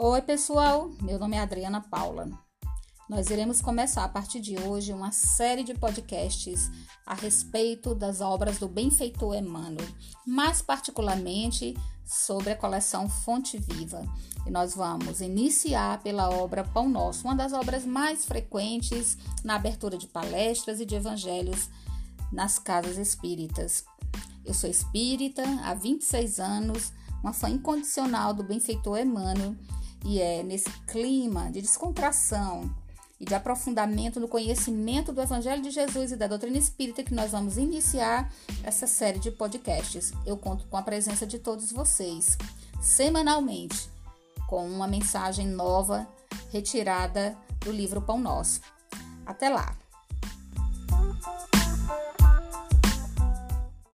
Oi, pessoal. Meu nome é Adriana Paula. Nós iremos começar a partir de hoje uma série de podcasts a respeito das obras do benfeitor Emmanuel, mais particularmente sobre a coleção Fonte Viva. E nós vamos iniciar pela obra Pão Nosso, uma das obras mais frequentes na abertura de palestras e de evangelhos nas casas espíritas. Eu sou espírita há 26 anos, uma fã incondicional do benfeitor Emmanuel e é nesse clima de descontração e de aprofundamento no conhecimento do Evangelho de Jesus e da doutrina espírita que nós vamos iniciar essa série de podcasts. Eu conto com a presença de todos vocês, semanalmente, com uma mensagem nova retirada do livro Pão Nosso. Até lá!